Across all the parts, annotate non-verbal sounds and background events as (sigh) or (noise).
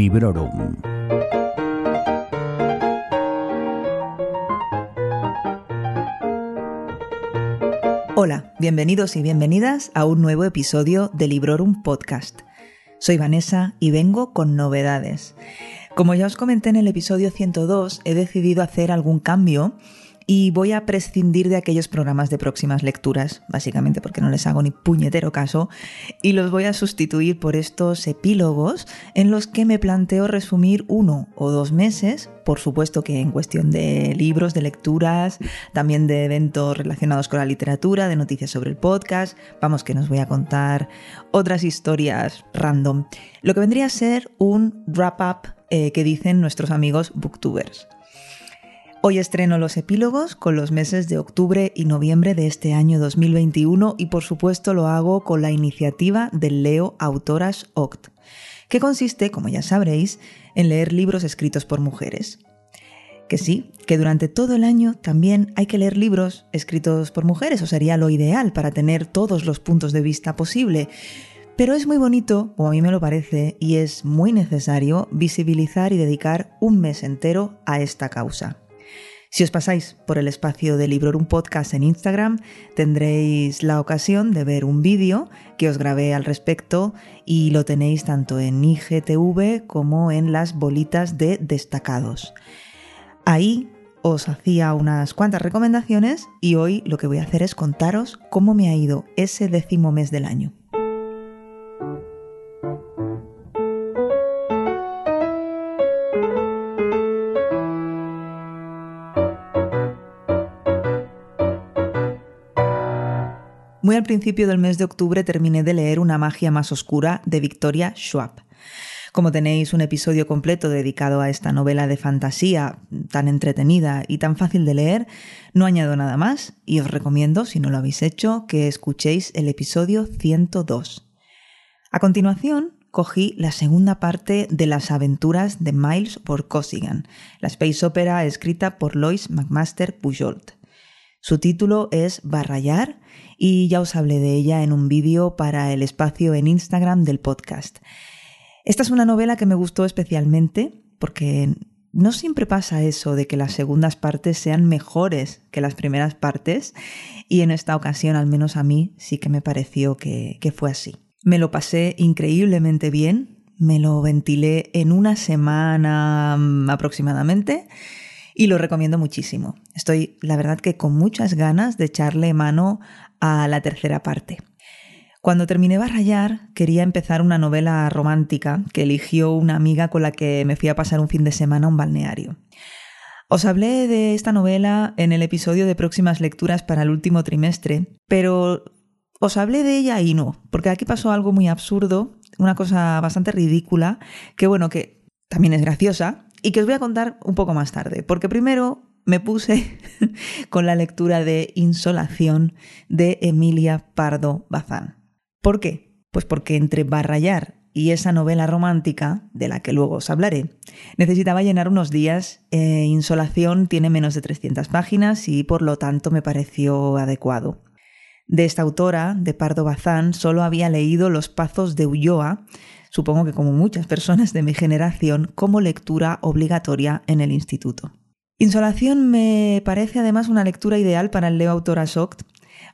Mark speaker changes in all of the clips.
Speaker 1: Librorum.
Speaker 2: Hola, bienvenidos y bienvenidas a un nuevo episodio de Librorum Podcast. Soy Vanessa y vengo con novedades. Como ya os comenté en el episodio 102, he decidido hacer algún cambio y voy a prescindir de aquellos programas de próximas lecturas, básicamente porque no les hago ni puñetero caso, y los voy a sustituir por estos epílogos en los que me planteo resumir uno o dos meses, por supuesto que en cuestión de libros, de lecturas, también de eventos relacionados con la literatura, de noticias sobre el podcast, vamos que nos voy a contar otras historias random, lo que vendría a ser un wrap-up eh, que dicen nuestros amigos booktubers. Hoy estreno los epílogos con los meses de octubre y noviembre de este año 2021 y por supuesto lo hago con la iniciativa del Leo Autoras Oct, que consiste, como ya sabréis, en leer libros escritos por mujeres. Que sí, que durante todo el año también hay que leer libros escritos por mujeres, o sería lo ideal para tener todos los puntos de vista posible. Pero es muy bonito, o a mí me lo parece, y es muy necesario visibilizar y dedicar un mes entero a esta causa. Si os pasáis por el espacio de Librorum Podcast en Instagram, tendréis la ocasión de ver un vídeo que os grabé al respecto y lo tenéis tanto en IGTV como en las bolitas de destacados. Ahí os hacía unas cuantas recomendaciones y hoy lo que voy a hacer es contaros cómo me ha ido ese décimo mes del año. Muy al principio del mes de octubre terminé de leer Una magia más oscura de Victoria Schwab. Como tenéis un episodio completo dedicado a esta novela de fantasía tan entretenida y tan fácil de leer, no añado nada más y os recomiendo, si no lo habéis hecho, que escuchéis el episodio 102. A continuación, cogí la segunda parte de las aventuras de Miles por Cossigan, la space opera escrita por Lois McMaster Pujolt. Su título es Barrayar y ya os hablé de ella en un vídeo para el espacio en Instagram del podcast. Esta es una novela que me gustó especialmente porque no siempre pasa eso de que las segundas partes sean mejores que las primeras partes y en esta ocasión al menos a mí sí que me pareció que, que fue así. Me lo pasé increíblemente bien, me lo ventilé en una semana mm, aproximadamente y lo recomiendo muchísimo. Estoy, la verdad, que con muchas ganas de echarle mano a la tercera parte. Cuando terminé Barrayar, quería empezar una novela romántica que eligió una amiga con la que me fui a pasar un fin de semana a un balneario. Os hablé de esta novela en el episodio de próximas lecturas para el último trimestre, pero os hablé de ella y no, porque aquí pasó algo muy absurdo, una cosa bastante ridícula, que bueno, que también es graciosa, y que os voy a contar un poco más tarde, porque primero me puse (laughs) con la lectura de Insolación de Emilia Pardo Bazán. ¿Por qué? Pues porque entre Barrayar y esa novela romántica, de la que luego os hablaré, necesitaba llenar unos días. Eh, Insolación tiene menos de 300 páginas y por lo tanto me pareció adecuado. De esta autora, de Pardo Bazán, solo había leído Los Pazos de Ulloa, supongo que como muchas personas de mi generación, como lectura obligatoria en el instituto. Insolación me parece además una lectura ideal para el Leo Autora Soct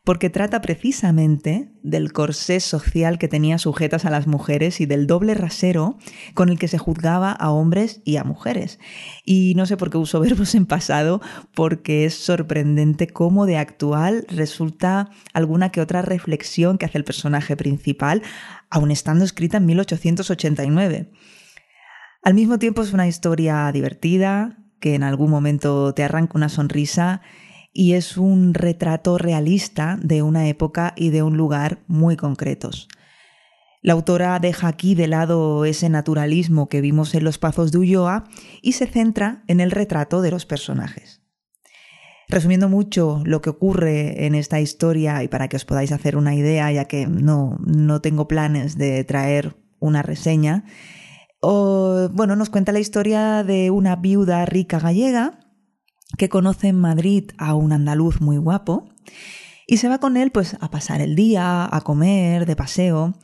Speaker 2: porque trata precisamente del corsé social que tenía sujetas a las mujeres y del doble rasero con el que se juzgaba a hombres y a mujeres. Y no sé por qué uso (laughs) verbos en pasado, porque es sorprendente cómo de actual resulta alguna que otra reflexión que hace el personaje principal, aun estando escrita en 1889. Al mismo tiempo es una historia divertida, que en algún momento te arranca una sonrisa y es un retrato realista de una época y de un lugar muy concretos. La autora deja aquí de lado ese naturalismo que vimos en los Pazos de Ulloa y se centra en el retrato de los personajes. Resumiendo mucho lo que ocurre en esta historia y para que os podáis hacer una idea, ya que no, no tengo planes de traer una reseña, bueno, nos cuenta la historia de una viuda rica gallega que conoce en Madrid a un andaluz muy guapo y se va con él pues a pasar el día, a comer, de paseo.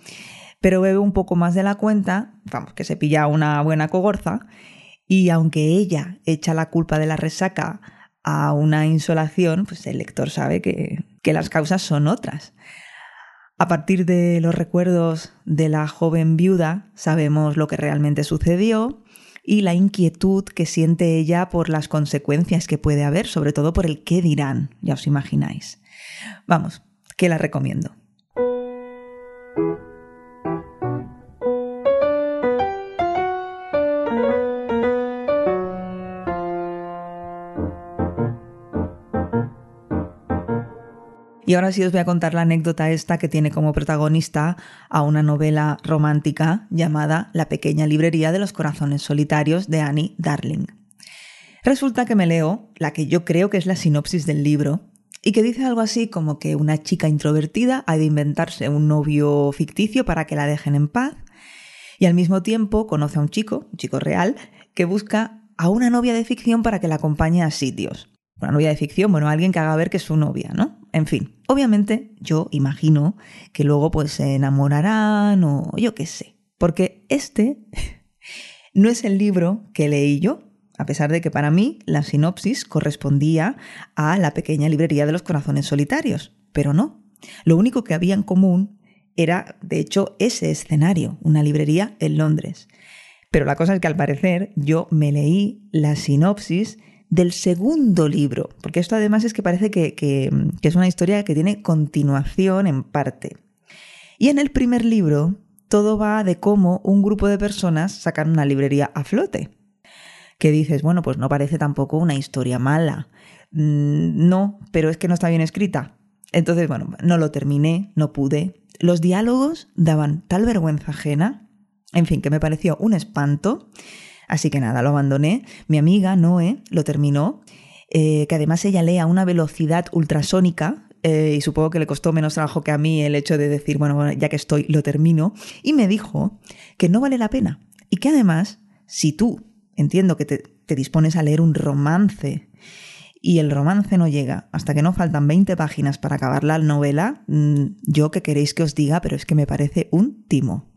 Speaker 2: pero bebe un poco más de la cuenta, vamos, que se pilla una buena cogorza, y aunque ella echa la culpa de la resaca a una insolación, pues el lector sabe que, que las causas son otras. A partir de los recuerdos de la joven viuda, sabemos lo que realmente sucedió y la inquietud que siente ella por las consecuencias que puede haber, sobre todo por el qué dirán, ya os imagináis. Vamos, que la recomiendo. Y ahora sí os voy a contar la anécdota esta que tiene como protagonista a una novela romántica llamada La pequeña librería de los corazones solitarios de Annie Darling. Resulta que me leo la que yo creo que es la sinopsis del libro y que dice algo así como que una chica introvertida ha de inventarse un novio ficticio para que la dejen en paz y al mismo tiempo conoce a un chico, un chico real, que busca a una novia de ficción para que la acompañe a sitios. Una novia de ficción, bueno, alguien que haga ver que es su novia, ¿no? En fin, obviamente yo imagino que luego pues se enamorarán o yo qué sé. Porque este (laughs) no es el libro que leí yo, a pesar de que para mí la sinopsis correspondía a la pequeña librería de los corazones solitarios. Pero no. Lo único que había en común era, de hecho, ese escenario, una librería en Londres. Pero la cosa es que al parecer yo me leí la sinopsis del segundo libro, porque esto además es que parece que, es una historia que tiene continuación en parte. Y en el primer libro todo va de cómo un grupo de personas sacan una librería a flote. Que dices, bueno, pues no parece tampoco una historia mala. Mm, no, pero es que no está bien escrita. Entonces, bueno, no lo terminé, no pude. Los diálogos daban tal vergüenza ajena, en fin, que me pareció un espanto. Así que nada, lo abandoné. Mi amiga Noé lo terminó, eh, que además ella lee a una velocidad ultrasónica, eh, y supongo que le costó menos trabajo que a mí el hecho de decir, bueno, ya que estoy, lo termino, y me dijo que no vale la pena. Y que además, si tú, entiendo que te, te dispones a leer un romance, y el romance no llega hasta que no faltan 20 páginas para acabar la novela, mm, yo que queréis que os diga, pero es que me parece un timo.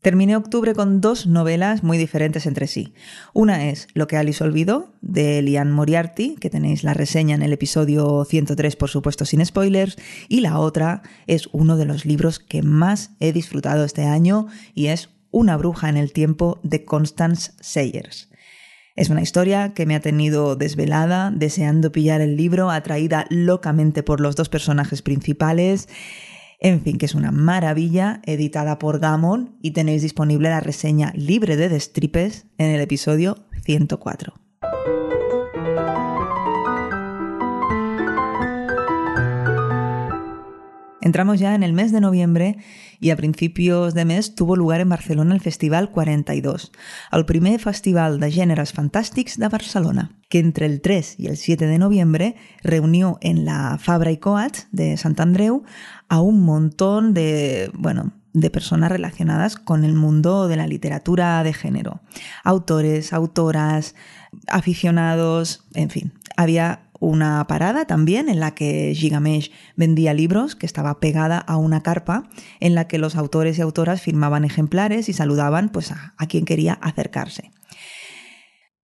Speaker 2: Terminé octubre con dos novelas muy diferentes entre sí. Una es Lo que Alice olvidó, de Lian Moriarty, que tenéis la reseña en el episodio 103, por supuesto, sin spoilers. Y la otra es uno de los libros que más he disfrutado este año y es Una bruja en el tiempo, de Constance Sayers. Es una historia que me ha tenido desvelada, deseando pillar el libro, atraída locamente por los dos personajes principales en fin, que es una maravilla, editada por Gamon y tenéis disponible la reseña libre de destripes en el episodio 104. Entramos ya en el mes de noviembre y a principios de mes tuvo lugar en Barcelona el Festival 42, el primer festival de gèneres fantàstics de Barcelona, que entre el 3 y el 7 de noviembre reunió en la Fabra y Coats de Sant Andreu a un montón de, bueno, de personas relacionadas con el mundo de la literatura de género. Autores, autoras, aficionados, en fin, había una parada también en la que Gigamesh vendía libros, que estaba pegada a una carpa en la que los autores y autoras firmaban ejemplares y saludaban pues, a, a quien quería acercarse.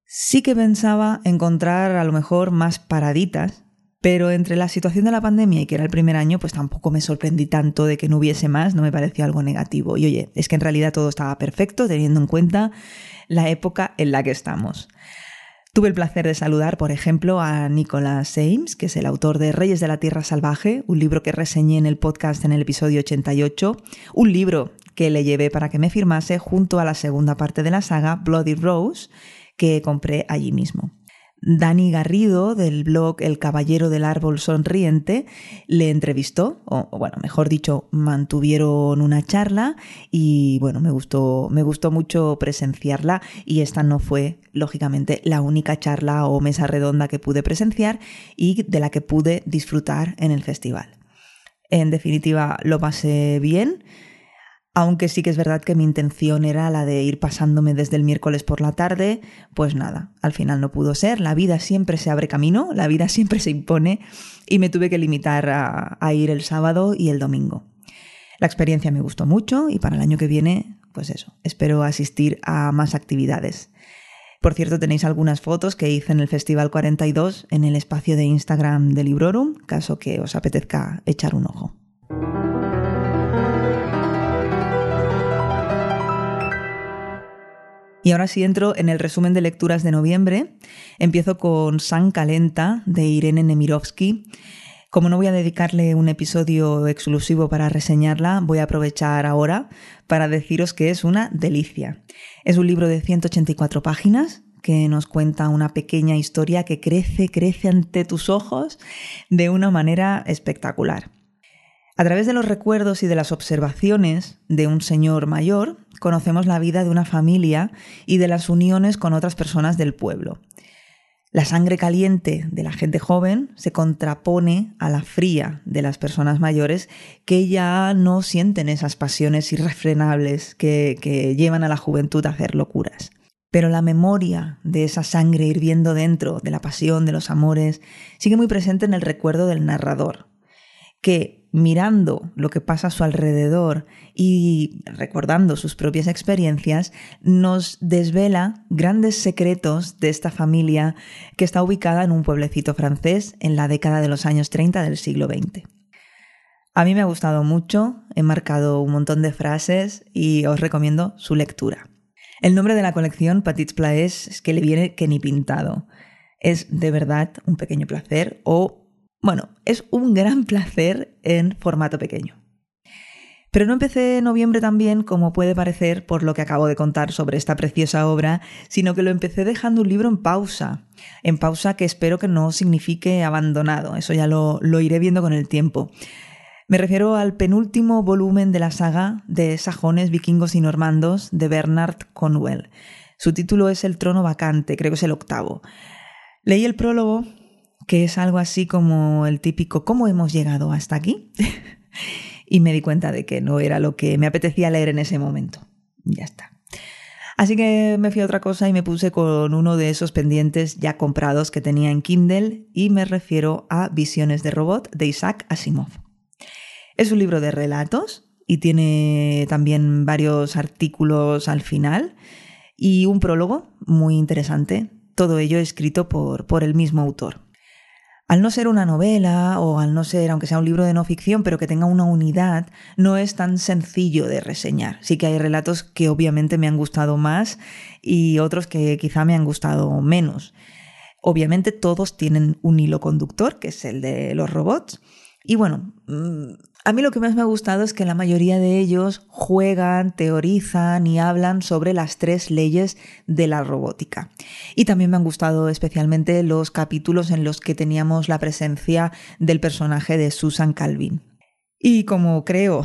Speaker 2: Sí que pensaba encontrar a lo mejor más paraditas, pero entre la situación de la pandemia y que era el primer año, pues tampoco me sorprendí tanto de que no hubiese más, no me pareció algo negativo. Y oye, es que en realidad todo estaba perfecto teniendo en cuenta la época en la que estamos. Tuve el placer de saludar, por ejemplo, a Nicholas Ames, que es el autor de Reyes de la Tierra Salvaje, un libro que reseñé en el podcast en el episodio 88, un libro que le llevé para que me firmase junto a la segunda parte de la saga, Bloody Rose, que compré allí mismo. Dani Garrido, del blog El Caballero del Árbol Sonriente, le entrevistó, o, bueno, mejor dicho, mantuvieron una charla y bueno, me gustó, me gustó mucho presenciarla y esta no fue, lógicamente, la única charla o mesa redonda que pude presenciar y de la que pude disfrutar en el festival. En definitiva, lo pasé bien aunque sí que es verdad que mi intención era la de ir pasándome desde el miércoles por la tarde, pues nada, al final no pudo ser. La vida siempre se abre camino, la vida (laughs) siempre se impone y me tuve que limitar a, ir el sábado y el domingo. La experiencia me gustó mucho y para el año que viene, pues eso, espero asistir a más actividades. Por cierto, tenéis algunas fotos que hice en el Festival 42 en el espacio de Instagram de Librorum, caso que os apetezca echar un ojo. Y ahora sí entro en el resumen de lecturas de noviembre. Empiezo con San Calenta de Irene Nemirovsky. Como no voy a dedicarle un episodio exclusivo para reseñarla, voy a aprovechar ahora para deciros que es una delicia. Es un libro de 184 páginas que nos cuenta una pequeña historia que crece, crece ante tus ojos de una manera espectacular. A través de los recuerdos y de las observaciones de un señor mayor, conocemos la vida de una familia y de las uniones con otras personas del pueblo. La sangre caliente de la gente joven se contrapone a la fría de las personas mayores que ya no sienten esas pasiones irrefrenables que, llevan a la juventud a hacer locuras. Pero la memoria de esa sangre hirviendo dentro, de la pasión, de los amores, sigue muy presente en el recuerdo del narrador, que mirando lo que pasa a su alrededor y recordando sus propias experiencias, nos desvela grandes secretos de esta familia que está ubicada en un pueblecito francés en la década de los años 30 del siglo XX. A mí me ha gustado mucho, he marcado un montón de frases y os recomiendo su lectura. El nombre de la colección, Petits Plaés, es que le viene que ni pintado. Es de verdad un pequeño placer o bueno, es un gran placer en formato pequeño. Pero no empecé noviembre también, como puede parecer por lo que acabo de contar sobre esta preciosa obra, sino que lo empecé dejando un libro en pausa, en pausa que espero que no signifique abandonado, eso ya lo, lo iré viendo con el tiempo. Me refiero al penúltimo volumen de la saga de sajones, vikingos y normandos de Bernard Conwell. Su título es El trono vacante, creo que es el octavo. Leí el prólogo que es algo así como el típico ¿cómo hemos llegado hasta aquí? (laughs) y me di cuenta de que no era lo que me apetecía leer en ese momento. Ya está. Así que me fui a otra cosa y me puse con uno de esos pendientes ya comprados que tenía en Kindle y me refiero a Visiones de Robot de Isaac Asimov. Es un libro de relatos y tiene también varios artículos al final y un prólogo muy interesante, todo ello escrito por, por el mismo autor. Al no ser una novela o al no ser, aunque sea un libro de no ficción, pero que tenga una unidad, no es tan sencillo de reseñar. Sí que hay relatos que obviamente me han gustado más y otros que quizá me han gustado menos. Obviamente todos tienen un hilo conductor, que es el de los robots. Y bueno, mm, a mí lo que más me ha gustado es que la mayoría de ellos juegan, teorizan y hablan sobre las tres leyes de la robótica. Y también me han gustado especialmente los capítulos en los que teníamos la presencia del personaje de Susan Calvin. Y como creo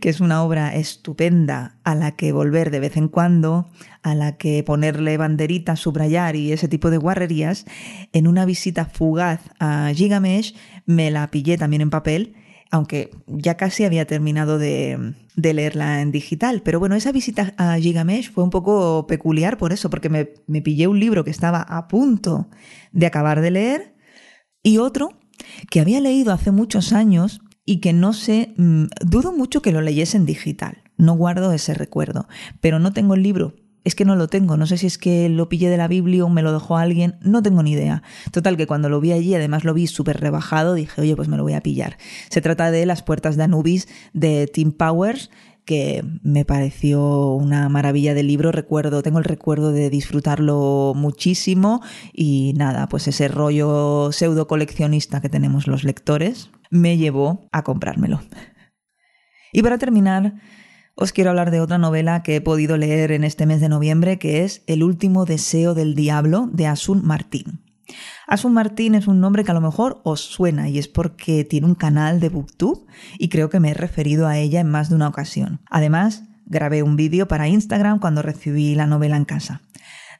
Speaker 2: que es una obra estupenda a la que volver de vez en cuando, a la que ponerle banderitas, subrayar y ese tipo de guarrerías, en una visita fugaz a Gigamesh me la pillé también en papel aunque ya casi había terminado de, leerla en digital. Pero bueno, esa visita a Gigamesh fue un poco peculiar por eso, porque me, me pillé un libro que estaba a punto de acabar de leer y otro que había leído hace muchos años y que no sé, mm, dudo mucho que lo leyese en digital. No guardo ese recuerdo, pero no tengo el libro es que no lo tengo, no sé si es que lo pillé de la Biblia o me lo dejó alguien, no tengo ni idea. Total, que cuando lo vi allí, además lo vi súper rebajado, dije, oye, pues me lo voy a pillar. Se trata de Las Puertas de Anubis de Tim Powers, que me pareció una maravilla de libro, recuerdo, tengo el recuerdo de disfrutarlo muchísimo y nada, pues ese rollo pseudo coleccionista que tenemos los lectores me llevó a comprármelo. Y para terminar, os quiero hablar de otra novela que he podido leer en este mes de noviembre, que es El último deseo del diablo de Asun Martín. Asun Martín es un nombre que a lo mejor os suena y es porque tiene un canal de Booktube y creo que me he referido a ella en más de una ocasión. Además, grabé un vídeo para Instagram cuando recibí la novela en casa.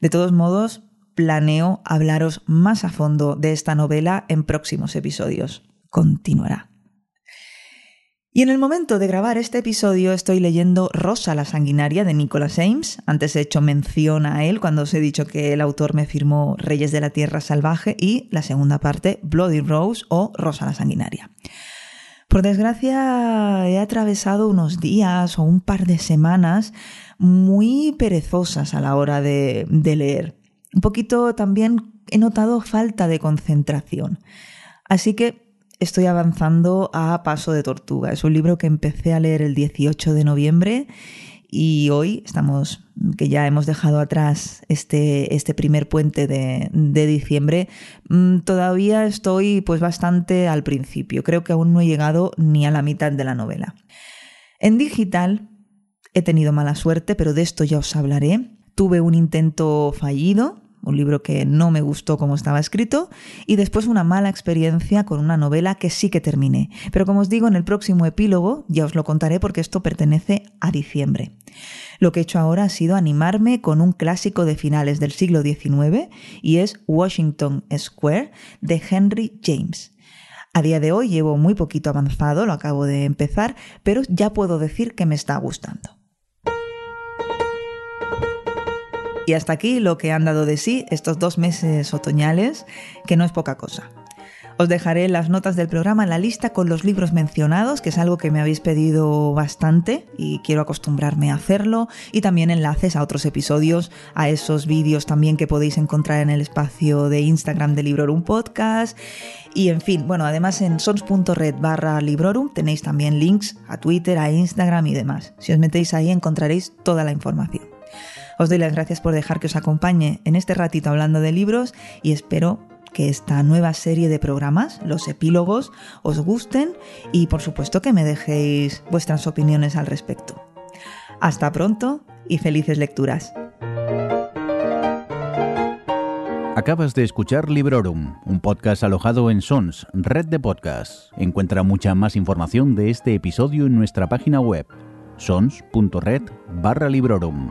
Speaker 2: De todos modos, planeo hablaros más a fondo de esta novela en próximos episodios. Continuará. Y en el momento de grabar este episodio estoy leyendo Rosa la sanguinaria de Nicholas Ames. Antes he hecho mención a él cuando os he dicho que el autor me firmó Reyes de la Tierra Salvaje y la segunda parte Bloody Rose o Rosa la sanguinaria. Por desgracia, he atravesado unos días o un par de semanas muy perezosas a la hora de, leer. Un poquito también he notado falta de concentración. Así que estoy avanzando a paso de tortuga. Es un libro que empecé a leer el 18 de noviembre y hoy estamos, que ya hemos dejado atrás este, este primer puente de, diciembre, mm, todavía estoy pues bastante al principio. Creo que aún no he llegado ni a la mitad de la novela. En digital he tenido mala suerte, pero de esto ya os hablaré. Tuve un intento fallido un libro que no me gustó como estaba escrito, y después una mala experiencia con una novela que sí que terminé. Pero como os digo, en el próximo epílogo ya os lo contaré porque esto pertenece a diciembre. Lo que he hecho ahora ha sido animarme con un clásico de finales del siglo XIX y es Washington Square de Henry James. A día de hoy llevo muy poquito avanzado, lo acabo de empezar, pero ya puedo decir que me está gustando. Y hasta aquí lo que han dado de sí estos dos meses otoñales, que no es poca cosa. Os dejaré las notas del programa la lista con los libros mencionados, que es algo que me habéis pedido bastante y quiero acostumbrarme a hacerlo, y también enlaces a otros episodios, a esos vídeos también que podéis encontrar en el espacio de Instagram de Librorum Podcast. Y en fin, bueno, además en sons.red barra Librorum tenéis también links a Twitter, a Instagram y demás. Si os metéis ahí encontraréis toda la información. Os doy las gracias por dejar que os acompañe en este ratito hablando de libros y espero que esta nueva serie de programas, los epílogos, os gusten y por supuesto que me dejéis vuestras opiniones al respecto. Hasta pronto y felices lecturas.
Speaker 1: Acabas de escuchar Librorum, un podcast alojado en Sons, red de podcasts. Encuentra mucha más información de este episodio en nuestra página web, sons.red barra Librorum